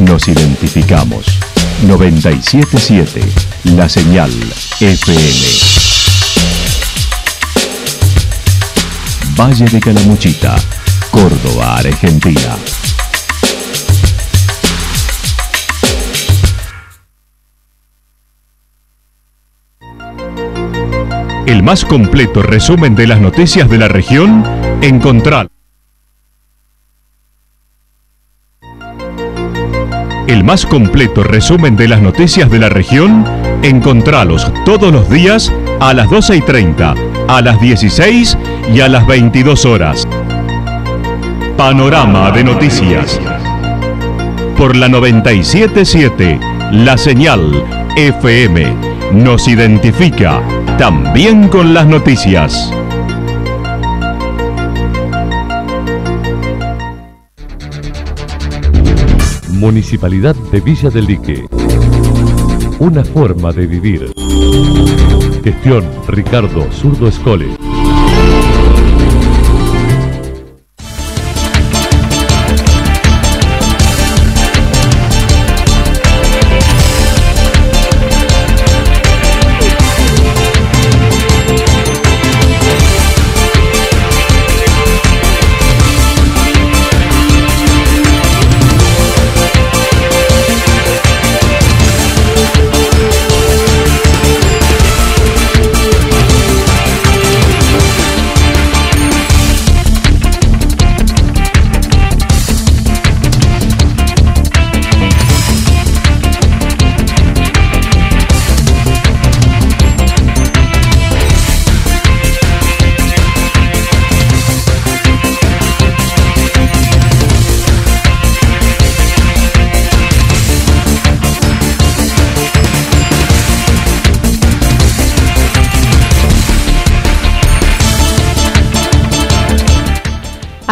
nos identificamos. 977 La Señal FM. Valle de Calamuchita, Córdoba, Argentina. El más completo resumen de las noticias de la región, encontrar. El más completo resumen de las noticias de la región, encontralos todos los días a las 12 y 30, a las 16 y a las 22 horas. Panorama de noticias. Por la 977, la señal FM nos identifica también con las noticias. Municipalidad de Villa del Lique. Una forma de vivir. Gestión Ricardo Zurdo Escole.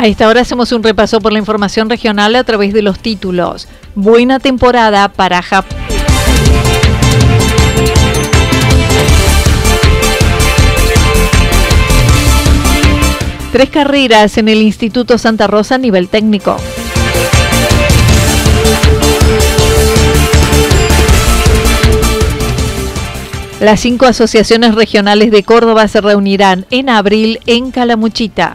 A esta hora hacemos un repaso por la información regional a través de los títulos. Buena temporada para Japón. Tres carreras en el Instituto Santa Rosa a nivel técnico. Las cinco asociaciones regionales de Córdoba se reunirán en abril en Calamuchita.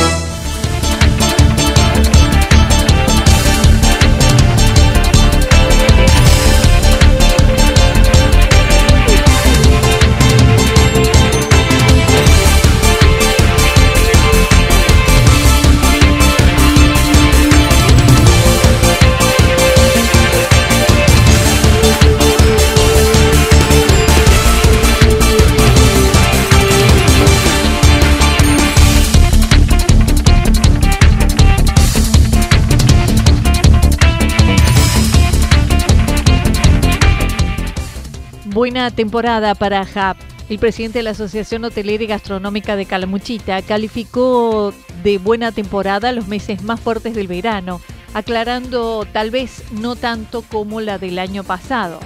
Buena temporada para HAP. El presidente de la Asociación Hotelera y Gastronómica de Calamuchita calificó de buena temporada los meses más fuertes del verano, aclarando tal vez no tanto como la del año pasado.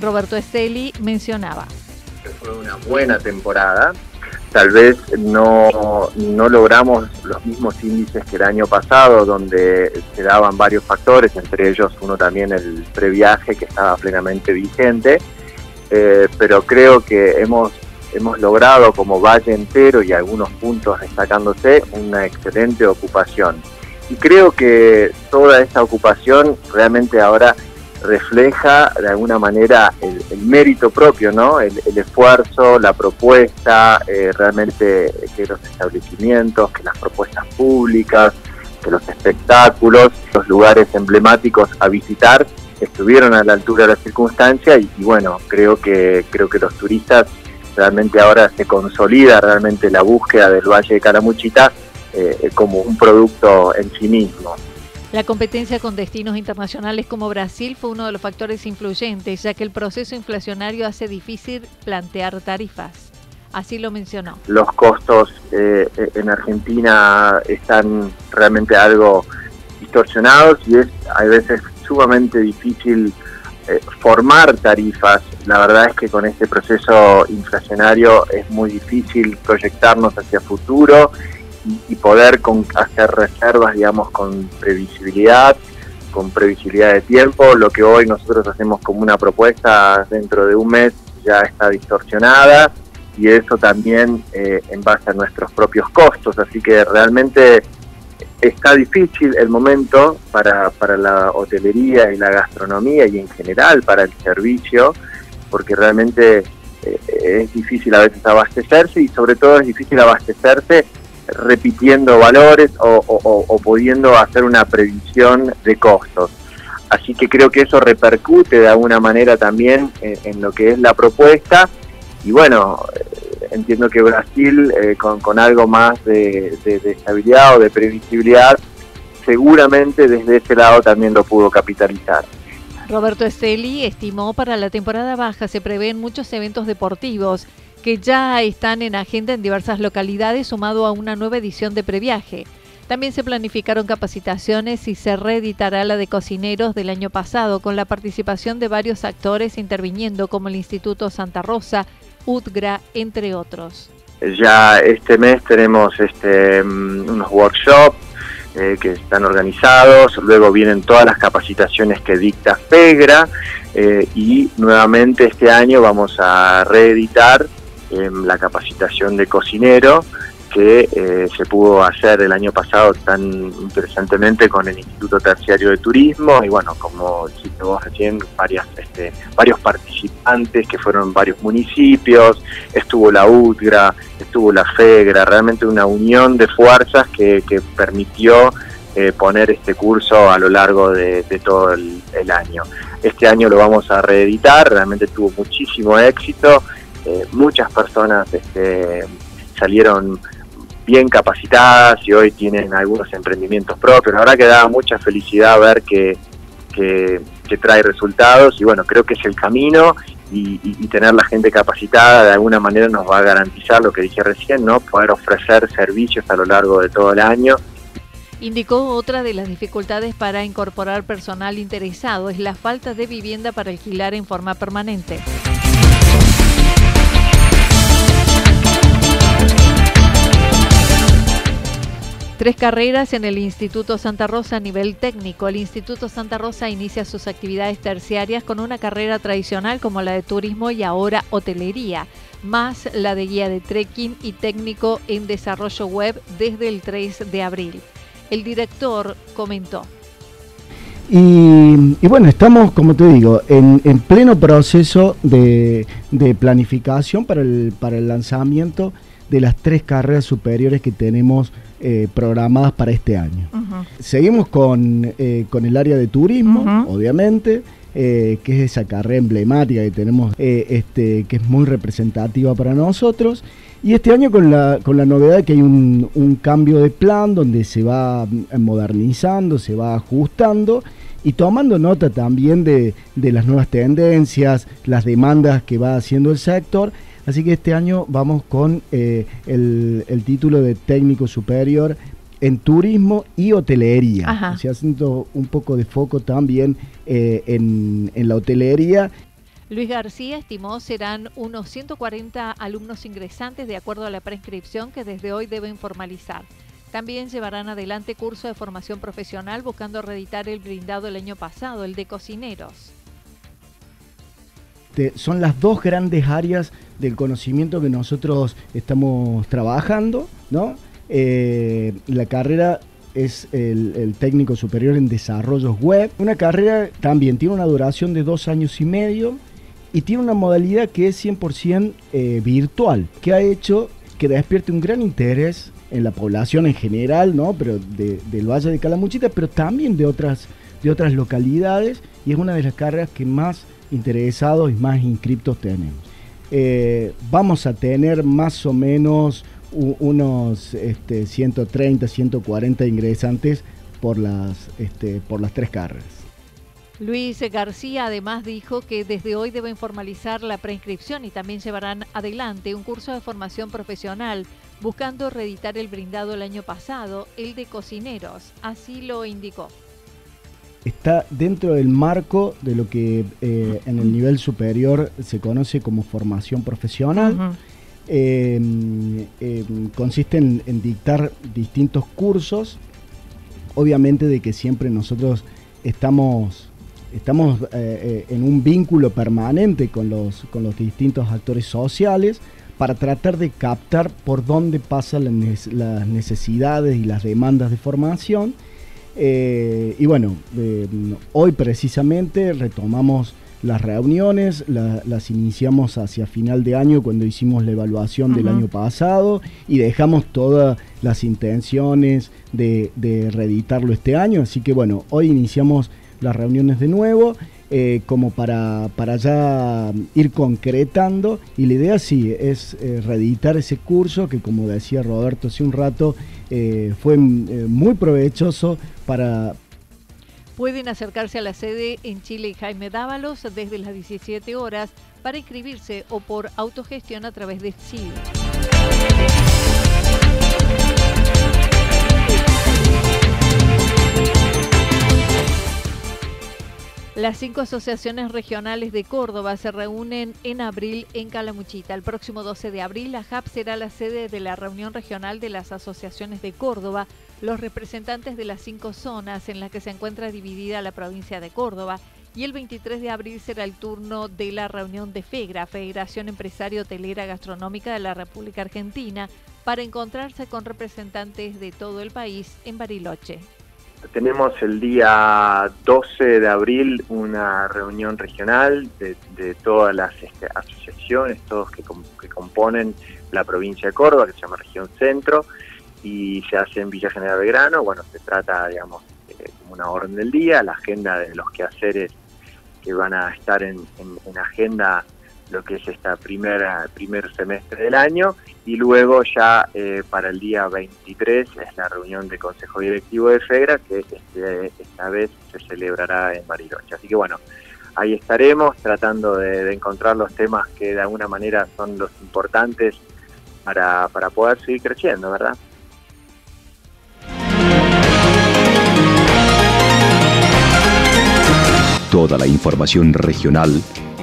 Roberto Esteli mencionaba. Fue una buena temporada, tal vez no, no logramos los mismos índices que el año pasado, donde se daban varios factores, entre ellos uno también el previaje que estaba plenamente vigente, eh, pero creo que hemos, hemos logrado como valle entero y algunos puntos destacándose una excelente ocupación. Y creo que toda esta ocupación realmente ahora refleja de alguna manera el, mérito propio, ¿no? El, esfuerzo, la propuesta, eh, realmente que los establecimientos, que las propuestas públicas, que los espectáculos, los lugares emblemáticos a visitar estuvieron a la altura de la circunstancia y, bueno, creo que, creo que los turistas realmente ahora se consolida realmente la búsqueda del Valle de Caramuchita eh, como un producto en sí mismo. La competencia con destinos internacionales como Brasil fue uno de los factores influyentes, ya que el proceso inflacionario hace difícil plantear tarifas. Así lo mencionó. Los costos eh, en Argentina están realmente algo distorsionados y es a veces sumamente difícil eh, formar tarifas. La verdad es que con este proceso inflacionario es muy difícil proyectarnos hacia futuro y, poder hacer reservas, digamos, con previsibilidad, con previsibilidad de tiempo. Lo que hoy nosotros hacemos como una propuesta dentro de un mes ya está distorsionada y eso también eh, en base a nuestros propios costos. Así que realmente está difícil el momento para, para la hotelería y la gastronomía y en general para el servicio, porque realmente eh, es difícil a veces abastecerse y sobre todo es difícil abastecerse repitiendo valores o, pudiendo hacer una previsión de costos. Así que creo que eso repercute de alguna manera también en, lo que es la propuesta. Y bueno, entiendo que Brasil, eh, con, algo más de, estabilidad o de previsibilidad, seguramente desde ese lado también lo pudo capitalizar. Roberto Esteli estimó para la temporada baja se prevén muchos eventos deportivos que ya están en agenda en diversas localidades, sumado a una nueva edición de previaje. También se planificaron capacitaciones y se reeditará la de cocineros del año pasado, con la participación de varios actores interviniendo, como el Instituto Santa Rosa, UTGRA, entre otros. Ya este mes tenemos este, mm, unos workshops eh, que están organizados, luego vienen todas las capacitaciones que dicta FEGRA eh, y nuevamente este año vamos a reeditar la capacitación de cocinero que eh, se pudo hacer el año pasado tan interesantemente con el Instituto Terciario de Turismo y bueno, como dijiste vos recién, varias, este, varios participantes que fueron varios municipios, estuvo la UTGRA, estuvo la FEGRA, realmente una unión de fuerzas que, permitió eh, poner este curso a lo largo de, todo el, año. Este año lo vamos a reeditar, realmente tuvo muchísimo éxito eh, muchas personas este, salieron bien capacitadas y hoy tienen algunos emprendimientos propios. La verdad que da mucha felicidad ver que, que, trae resultados y bueno, creo que es el camino y, tener la gente capacitada de alguna manera nos va a garantizar lo que dije recién, ¿no? Poder ofrecer servicios a lo largo de todo el año. Indicó otra de las dificultades para incorporar personal interesado es la falta de vivienda para alquilar en forma permanente. Tres carreras en el Instituto Santa Rosa a nivel técnico. El Instituto Santa Rosa inicia sus actividades terciarias con una carrera tradicional como la de turismo y ahora hotelería, más la de guía de trekking y técnico en desarrollo web desde el 3 de abril. El director comentó. Y, bueno, estamos, como te digo, en, pleno proceso de, planificación para el, lanzamiento de las tres carreras superiores que tenemos eh, programadas para este año. Seguimos con, eh, con, el área de turismo, obviamente, eh, que es esa carrera emblemática que tenemos, este, que es muy representativa para nosotros. Y este año con la, con la novedad de que hay un, un cambio de plan donde se va modernizando, se va ajustando y tomando nota también de, de, las nuevas tendencias, las demandas que va haciendo el sector Así que este año vamos con eh, el, título de técnico superior en turismo y hotelería. Ajá. haciendo un poco de foco también eh, en, la hotelería. Luis García estimó serán unos 140 alumnos ingresantes de acuerdo a la prescripción que desde hoy deben formalizar. También llevarán adelante curso de formación profesional buscando reeditar el brindado el año pasado, el de cocineros. Son las dos grandes áreas del conocimiento que nosotros estamos trabajando, ¿no? Eh, la carrera es el, técnico superior en desarrollos web. Una carrera también tiene una duración de dos años y medio y tiene una modalidad que es 100% eh, virtual, que ha hecho que despierte un gran interés en la población en general, ¿no? Pero del Valle de Calamuchita, pero también de otras, de otras localidades y es una de las carreras que más interesados y más inscriptos tenemos. Eh, vamos a tener más o menos unos este, 130, 140 ingresantes por las, este, por las tres carreras. Luis García además dijo que desde hoy deben formalizar la preinscripción y también llevarán adelante un curso de formación profesional buscando reeditar el brindado el año pasado, el de cocineros. Así lo indicó. Está dentro del marco de lo que eh, en el nivel superior se conoce como formación profesional. Em, em, consiste en, en dictar distintos cursos, obviamente de que siempre nosotros estamos estamos eh, eh, en un vínculo permanente con los, con los distintos actores sociales para tratar de captar por dónde pasan las necesidades y las demandas de formación. Eh, y bueno, hoy precisamente retomamos las reuniones, las iniciamos hacia final de año cuando hicimos la evaluación del año pasado y dejamos todas las intenciones de, de reeditarlo este año. Así que bueno, hoy iniciamos las reuniones de nuevo, eh, como para, para ya ir concretando. Y la idea sí es eh, reeditar ese curso que, como decía Roberto hace un rato, eh, fue muy provechoso para, Pueden acercarse a la sede en Chile Jaime Dávalos desde las 17 horas para inscribirse o por autogestión a través de Chile. Las cinco asociaciones regionales de Córdoba se reúnen en abril en Calamuchita. El próximo 12 de abril, la JAP será la sede de la reunión regional de las asociaciones de Córdoba, los representantes de las cinco zonas en las que se encuentra dividida la provincia de Córdoba. Y el 23 de abril será el turno de la reunión de FEGRA, Federación Empresario Hotelera Gastronómica de la República Argentina, para encontrarse con representantes de todo el país en Bariloche. Tenemos el día 12 de abril una reunión regional de, todas las este, asociaciones, todos que, componen la provincia de Córdoba, que se llama Región Centro, y se hace en Villa General Belgrano. Bueno, se trata, digamos, como una orden del día, la agenda de los quehaceres que van a estar en, en agenda lo que es primera primer semestre del año y luego ya eh, para el día 23 es la reunión de Consejo Directivo de FEGRA que este, esta vez se celebrará en Bariloche. Así que bueno, ahí estaremos tratando de, encontrar los temas que de alguna manera son los importantes para, para poder seguir creciendo, ¿verdad? Toda la información regional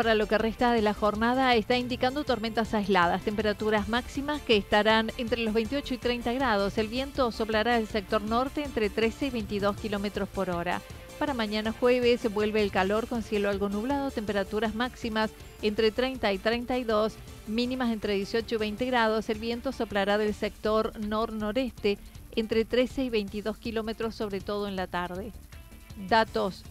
Para lo que resta de la jornada está indicando tormentas aisladas, temperaturas máximas que estarán entre los 28 y 30 grados. El viento soplará del sector norte entre 13 y 22 kilómetros por hora. Para mañana jueves vuelve el calor con cielo algo nublado, temperaturas máximas entre 30 y 32, mínimas entre 18 y 20 grados. El viento soplará del sector nor-noreste entre 13 y 22 kilómetros, sobre todo en la tarde. Datos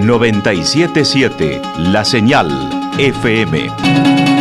977 La Señal FM.